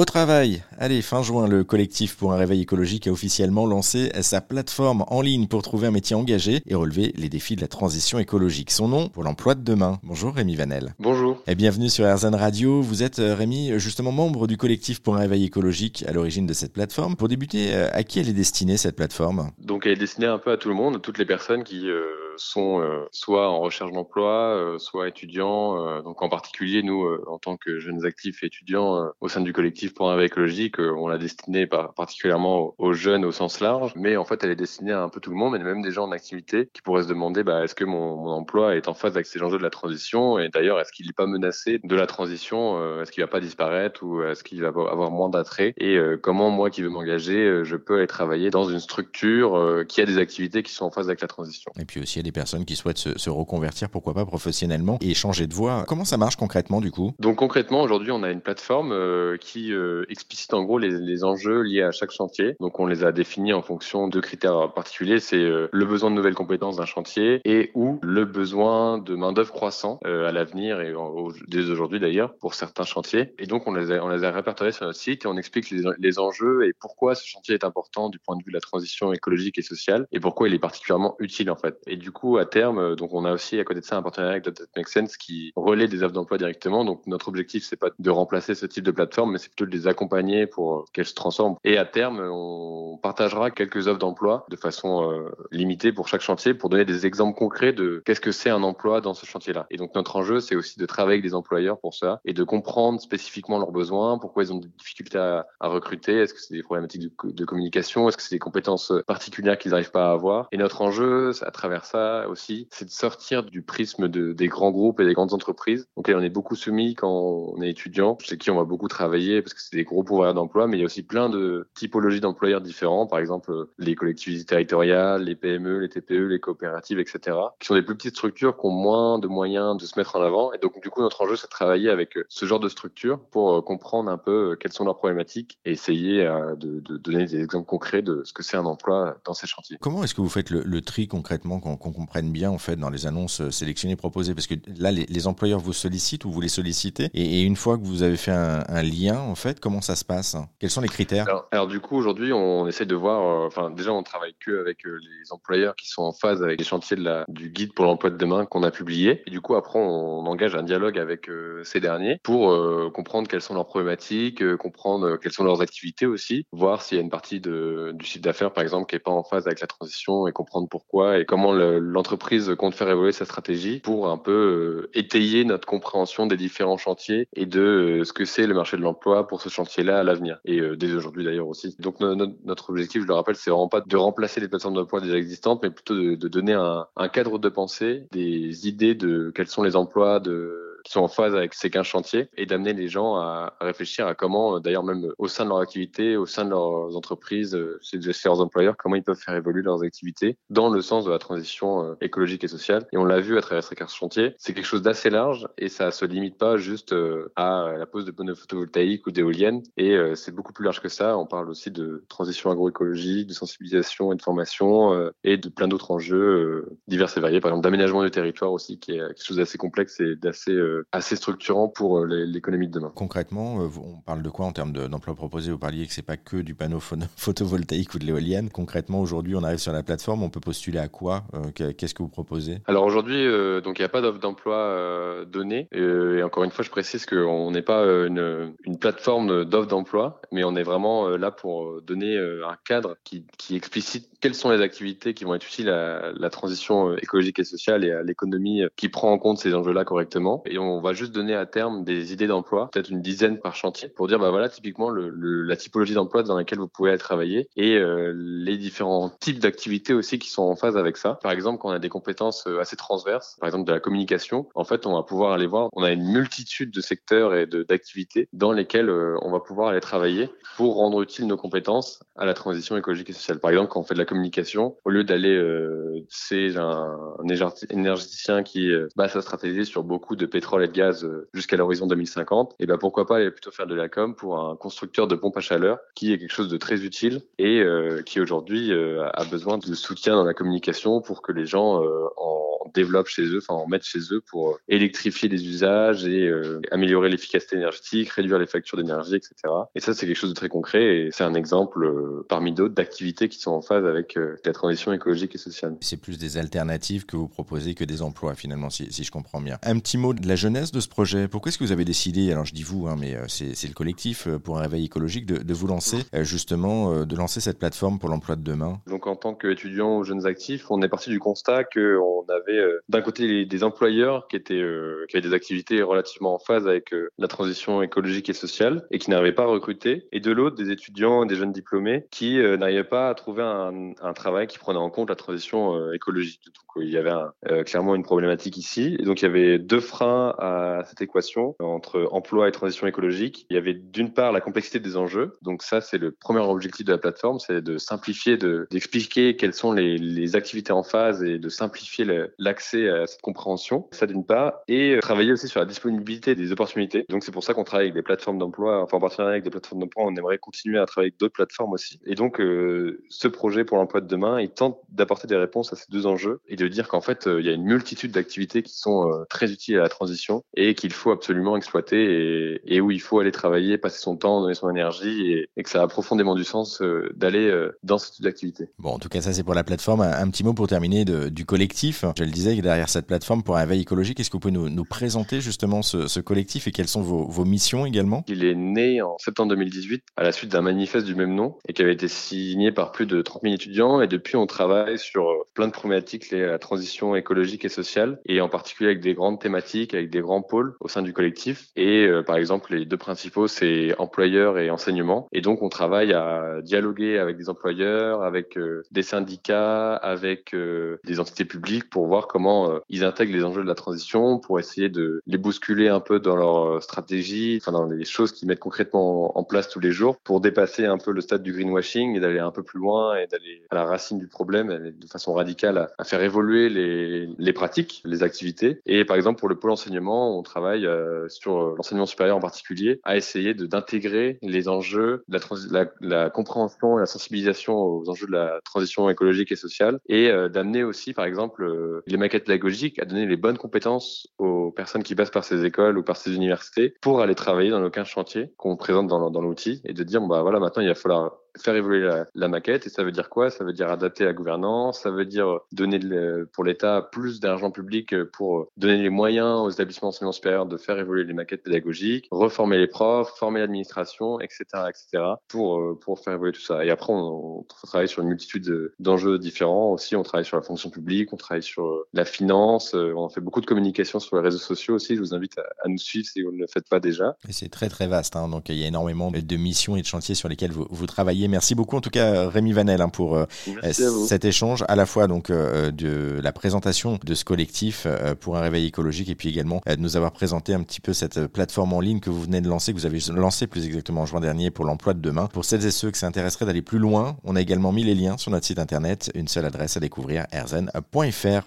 Au travail, allez, fin juin, le collectif pour un réveil écologique a officiellement lancé sa plateforme en ligne pour trouver un métier engagé et relever les défis de la transition écologique. Son nom, pour l'emploi de demain. Bonjour Rémi Vanel. Bonjour. Et bienvenue sur RZN Radio. Vous êtes euh, Rémi, justement membre du collectif pour un réveil écologique à l'origine de cette plateforme. Pour débuter, euh, à qui elle est destinée cette plateforme? Donc elle est destinée un peu à tout le monde, à toutes les personnes qui euh, sont soit en recherche d'emploi, soit étudiants. donc en particulier, nous, en tant que jeunes actifs et étudiants au sein du collectif pour un réveil écologique, euh, on l'a destinée particulièrement aux jeunes au sens large, mais en fait elle est destinée à un peu tout le monde, et même des gens en activité qui pourraient se demander bah, est-ce que mon, mon, emploi est en phase avec ces enjeux de la transition, et d'ailleurs est-ce qu'il n'est pas menacé de la transition, euh, est-ce qu'il va pas disparaître ou est-ce qu'il va avoir moins d'attrait, et euh, comment moi qui veux m'engager, je peux aller travailler dans une structure qui a des activités qui sont en phase avec la transition? Et puis aussi personnes qui souhaitent se, reconvertir, pourquoi pas professionnellement, et changer de voie. Comment ça marche concrètement du coup? Donc concrètement aujourd'hui on a une plateforme qui euh, explicite en gros les, les, enjeux liés à chaque chantier. Donc on les a définis en fonction de critères particuliers. C'est euh, le besoin de nouvelles compétences d'un chantier et ou le besoin de main d'œuvre croissant euh, à l'avenir et dès aujourd'hui d'ailleurs pour certains chantiers. Et donc on les a, on les a répertoriés sur notre site et on explique les, les, enjeux et pourquoi ce chantier est important du point de vue de la transition écologique et sociale et pourquoi il est particulièrement utile en fait. Et du coup à terme, donc on a aussi à côté de ça un partenariat avec That Make Sense qui relaie des offres d'emploi directement. Donc notre objectif c'est pas de remplacer ce type de plateforme, mais c'est plutôt de les accompagner pour euh, qu'elles se transforment. Et à terme, on partagera quelques offres d'emploi de façon euh, limitée pour chaque chantier pour donner des exemples concrets de qu'est-ce que c'est un emploi dans ce chantier-là. Et donc notre enjeu, c'est aussi de travailler avec des employeurs pour ça et de comprendre spécifiquement leurs besoins, pourquoi ils ont des difficultés à, à recruter, est-ce que c'est des problématiques de, de communication, est-ce que c'est des compétences particulières qu'ils n'arrivent pas à avoir. Et notre enjeu, à travers ça aussi, c'est de sortir du prisme de, des grands groupes et des grandes entreprises. Là, on est beaucoup soumis quand on est étudiant, chez qui on va beaucoup travailler parce que c'est des gros pouvoirs d'emploi, mais il y a aussi plein de typologies d'employeurs différents, par exemple les collectivités territoriales, les PME, les TPE, les coopératives, etc., qui sont des plus petites structures qui ont moins de moyens de se mettre en avant. Et donc, du coup, notre enjeu, c'est de travailler avec ce genre de structure pour euh, comprendre un peu euh, quelles sont leurs problématiques et essayer euh, de, donner des exemples concrets de ce que c'est un emploi dans ces chantiers. Comment est-ce que vous faites le, tri concrètement, qu'on comprenne bien, en fait, dans les annonces sélectionnées, proposées Parce que là, les, employeurs vous sollicitent ou vous les sollicitez, et, une fois que vous avez fait un, lien, en fait, comment ça se passe? Quels sont les critères? Alors, du coup, aujourd'hui, on essaie de voir. Euh, enfin, déjà, on travaille que avec euh, les employeurs qui sont en phase avec les chantiers de la, du guide pour l'emploi de demain qu'on a publié. Et du coup, après, on, engage un dialogue avec euh, ces derniers pour comprendre quelles sont leurs problématiques, comprendre quelles sont leurs activités aussi, voir s'il y a une partie de, du chiffre d'affaires, par exemple, qui est pas en phase avec la transition et comprendre pourquoi et comment l'entreprise compte faire évoluer sa stratégie pour un peu étayer notre compréhension des différents chantiers et de ce que c'est le marché de l'emploi pour ce chantier-là à l'avenir. Et dès aujourd'hui d'ailleurs aussi. Donc notre objectif, je le rappelle, c'est vraiment pas de remplacer les plateformes d'emploi déjà existantes, mais plutôt de, de donner un, un cadre de pensée, des idées de quels sont les emplois de qui sont en phase avec ces 15 chantiers et d'amener les gens à, réfléchir à comment, euh, d'ailleurs même au sein de leur activité, au sein de leurs entreprises, euh, chez leurs employeurs, comment ils peuvent faire évoluer leurs activités dans le sens de la transition euh, écologique et sociale. Et on l'a vu à travers ces 15 chantiers, c'est quelque chose d'assez large et ça se limite pas juste à la pose de panneaux photovoltaïques ou d'éoliennes et c'est beaucoup plus large que ça. On parle aussi de transition agroécologique, de sensibilisation et de formation et de plein d'autres enjeux divers et variés, par exemple d'aménagement du territoire aussi, qui est quelque chose d'assez complexe et d'assez euh, assez structurant pour euh, l'économie de demain. Concrètement, euh, on parle de quoi en termes d'emploi proposé? Vous parliez que c'est pas que du panneau photovoltaïque ou de l'éolienne. Concrètement, aujourd'hui, on arrive sur la plateforme, on peut postuler à quoi? Qu'est-ce que vous proposez? Alors aujourd'hui, donc il n'y a pas d'offre d'emploi donnée. Et, encore une fois, je précise qu'on n'est pas une, une plateforme d'offre d'emploi, mais on est vraiment là pour donner un cadre qui, qui explicite quelles sont les activités qui vont être utiles à la transition écologique et sociale et à l'économie qui prend en compte ces enjeux-là correctement. Et on va juste donner à terme des idées d'emploi, peut-être une dizaine par chantier, pour dire bah voilà typiquement la typologie d'emploi dans laquelle vous pouvez aller travailler et euh, les différents types d'activités aussi qui sont en phase avec ça. Par exemple, quand on a des compétences euh, assez transverses, par exemple de la communication, en fait on va pouvoir aller voir, on a une multitude de secteurs et d'activités dans lesquels euh, on va pouvoir aller travailler pour rendre utile nos compétences à la transition écologique et sociale. Par exemple, quand on fait de la communication, au lieu d'aller, c'est un, énergéticien qui base sa stratégie sur beaucoup de pétrole et de gaz euh, jusqu'à l'horizon 2050, et ben pourquoi pas aller plutôt faire de la com pour un constructeur de pompes à chaleur qui est quelque chose de très utile et qui aujourd'hui a besoin de soutien dans la communication pour que les gens en développent chez eux, enfin en mettent chez eux pour électrifier les usages et améliorer l'efficacité énergétique, réduire les factures d'énergie, etc. Et ça, c'est quelque chose de très concret et c'est un exemple parmi d'autres d'activités qui sont en phase avec la transition écologique et sociale. C'est plus des alternatives que vous proposez que des emplois finalement, si, si je comprends bien. Un petit mot de la jeunesse de ce projet. Pourquoi est-ce que vous avez décidé, alors je dis vous, hein, mais c'est le collectif pour un réveil écologique, de, de vous lancer justement, de lancer cette plateforme pour l'emploi de demain? Donc en tant qu'étudiant ou jeunes actifs, on est parti du constat qu'on avait euh, d'un côté des employeurs qui étaient euh, qui avaient des activités relativement en phase avec euh, la transition écologique et sociale et qui n'arrivaient pas à recruter, et de l'autre des étudiants, des jeunes diplômés qui n'arrivaient pas à trouver un, un, travail qui prenait en compte la transition écologique. Donc il y avait clairement une problématique ici, et donc il y avait deux freins à cette équation entre emploi et transition écologique. Il y avait d'une part la complexité des enjeux, donc ça c'est le premier objectif de la plateforme, c'est de simplifier, d'expliquer quelles sont les, activités en phase et de simplifier l'accès à cette compréhension. Ça d'une part, et euh, travailler aussi sur la disponibilité des opportunités. Donc c'est pour ça qu'on travaille avec des plateformes d'emploi, enfin en partenariat avec des plateformes d'emploi. On aimerait continuer à travailler avec d'autres plateformes aussi. Et donc euh, ce projet pour l'emploi de demain, il tente d'apporter des réponses à ces deux enjeux et de dire qu'en fait euh, il y a une multitude d'activités qui sont très utiles à la transition et qu'il faut absolument exploiter et, et, où il faut aller travailler, passer son temps, donner son énergie et, et que ça a profondément du sens d'aller dans ce type d'activité. Bon, en tout cas, ça c'est pour la plateforme. Un, petit mot pour terminer de, du collectif. Je le disais, derrière cette plateforme pour un veille écologique, est-ce que vous pouvez nous, nous présenter justement ce, ce, collectif et quelles sont vos, vos, missions également? Il est né en septembre 2018 à la suite d'un manifeste du même nom et qui avait été signé par plus de 30 000 étudiants. Et depuis, on travaille sur euh, plein de problématiques liées à la transition écologique et sociale et en particulier avec des grandes thématiques, avec des grands pôles au sein du collectif. Et euh, par exemple, les deux principaux, c'est employeurs et enseignement. Et donc, on travaille à dialoguer avec des employeurs, avec euh, des syndicats, avec euh, des entités publiques pour voir comment ils intègrent les enjeux de la transition, pour essayer de les bousculer un peu dans leur stratégie, enfin dans les choses qu'ils mettent concrètement en place tous les jours, pour dépasser un peu le stade du greenwashing et d'aller un peu plus loin et d'aller à la racine du problème de façon radicale à, faire évoluer les, pratiques, les activités. Et par exemple pour le pôle enseignement, on travaille sur l'enseignement supérieur en particulier à essayer d'intégrer les enjeux, la, la, compréhension et la sensibilisation aux enjeux de la transition écologique et sociale et euh, d'amener aussi, par exemple, euh, les maquettes pédagogiques à donner les bonnes compétences aux personnes qui passent par ces écoles ou par ces universités pour aller travailler dans nos 15 chantiers qu'on présente dans, dans l'outil et de dire, bah voilà, maintenant il va falloir faire évoluer la, maquette. Et ça veut dire quoi? Ça veut dire adapter la gouvernance, ça veut dire donner pour l'État plus d'argent public pour donner les moyens aux établissements d'enseignement supérieur de faire évoluer les maquettes pédagogiques, reformer les profs, former l'administration, etc., etc., pour, pour faire évoluer tout ça. Et après, on, travaille sur une multitude d'enjeux différents aussi. On travaille sur la fonction publique, on travaille sur la finance, on fait beaucoup de communication sur les réseaux sociaux aussi. Je vous invite à, nous suivre si vous ne le faites pas déjà. C'est très très vaste, hein. donc il y a énormément de missions et de chantiers sur lesquels vous, vous travaillez Merci beaucoup en tout cas Rémi Vanel hein, pour euh, cet échange, à la fois donc euh, de la présentation de ce collectif euh, pour un réveil écologique et puis également de nous avoir présenté un petit peu cette plateforme en ligne que vous venez de lancer, que vous avez lancé plus exactement en juin dernier pour l'emploi de demain. Pour celles et ceux que ça intéresserait d'aller plus loin, on a également mis les liens sur notre site internet, une seule adresse à découvrir, erzen.fr.